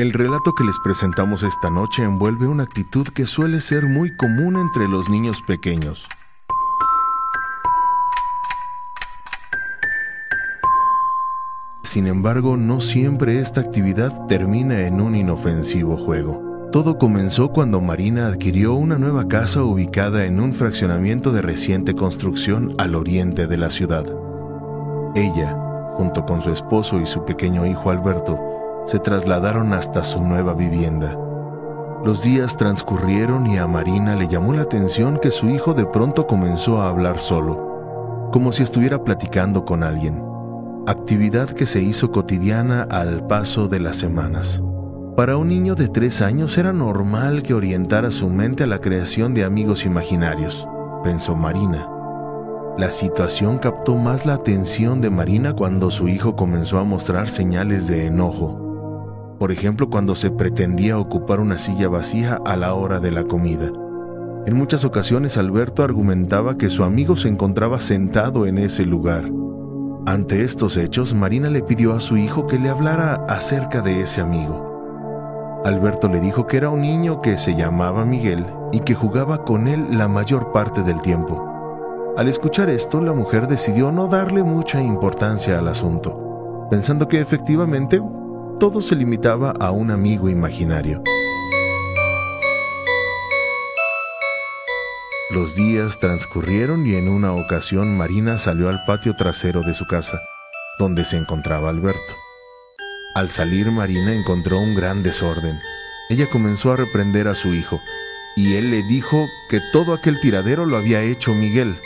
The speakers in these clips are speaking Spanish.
El relato que les presentamos esta noche envuelve una actitud que suele ser muy común entre los niños pequeños. Sin embargo, no siempre esta actividad termina en un inofensivo juego. Todo comenzó cuando Marina adquirió una nueva casa ubicada en un fraccionamiento de reciente construcción al oriente de la ciudad. Ella, junto con su esposo y su pequeño hijo Alberto, se trasladaron hasta su nueva vivienda. Los días transcurrieron y a Marina le llamó la atención que su hijo de pronto comenzó a hablar solo, como si estuviera platicando con alguien actividad que se hizo cotidiana al paso de las semanas. Para un niño de tres años era normal que orientara su mente a la creación de amigos imaginarios, pensó Marina. La situación captó más la atención de Marina cuando su hijo comenzó a mostrar señales de enojo. Por ejemplo, cuando se pretendía ocupar una silla vacía a la hora de la comida. En muchas ocasiones Alberto argumentaba que su amigo se encontraba sentado en ese lugar ante estos hechos, Marina le pidió a su hijo que le hablara acerca de ese amigo. Alberto le dijo que era un niño que se llamaba Miguel y que jugaba con él la mayor parte del tiempo. Al escuchar esto, la mujer decidió no darle mucha importancia al asunto, pensando que efectivamente todo se limitaba a un amigo imaginario. Los días transcurrieron y en una ocasión Marina salió al patio trasero de su casa, donde se encontraba Alberto. Al salir Marina encontró un gran desorden. Ella comenzó a reprender a su hijo, y él le dijo que todo aquel tiradero lo había hecho Miguel.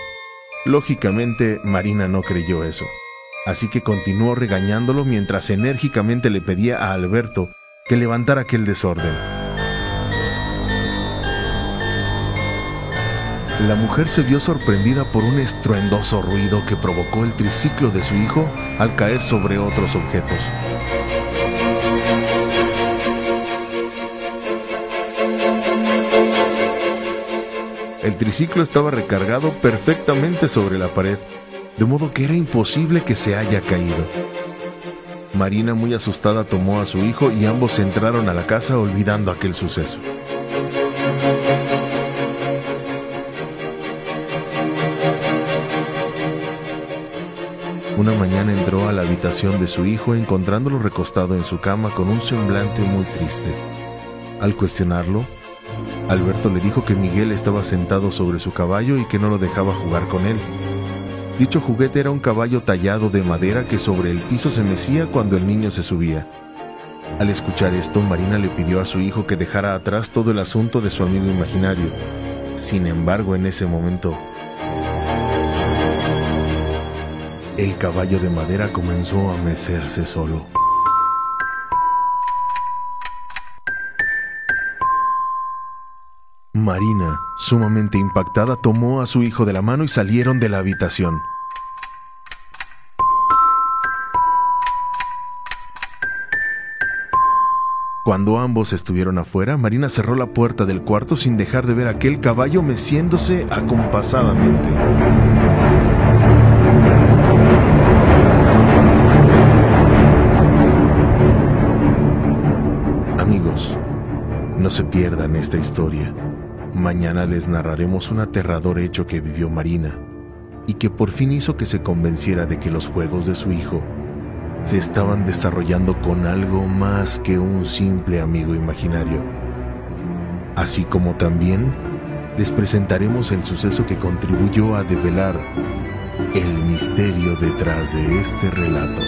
Lógicamente, Marina no creyó eso, así que continuó regañándolo mientras enérgicamente le pedía a Alberto que levantara aquel desorden. La mujer se vio sorprendida por un estruendoso ruido que provocó el triciclo de su hijo al caer sobre otros objetos. El triciclo estaba recargado perfectamente sobre la pared, de modo que era imposible que se haya caído. Marina, muy asustada, tomó a su hijo y ambos entraron a la casa olvidando aquel suceso. Una mañana entró a la habitación de su hijo encontrándolo recostado en su cama con un semblante muy triste. Al cuestionarlo, Alberto le dijo que Miguel estaba sentado sobre su caballo y que no lo dejaba jugar con él. Dicho juguete era un caballo tallado de madera que sobre el piso se mecía cuando el niño se subía. Al escuchar esto, Marina le pidió a su hijo que dejara atrás todo el asunto de su amigo imaginario. Sin embargo, en ese momento, el caballo de madera comenzó a mecerse solo. Marina, sumamente impactada, tomó a su hijo de la mano y salieron de la habitación. Cuando ambos estuvieron afuera, Marina cerró la puerta del cuarto sin dejar de ver aquel caballo meciéndose acompasadamente. No se pierdan esta historia. Mañana les narraremos un aterrador hecho que vivió Marina y que por fin hizo que se convenciera de que los juegos de su hijo se estaban desarrollando con algo más que un simple amigo imaginario. Así como también les presentaremos el suceso que contribuyó a develar el misterio detrás de este relato.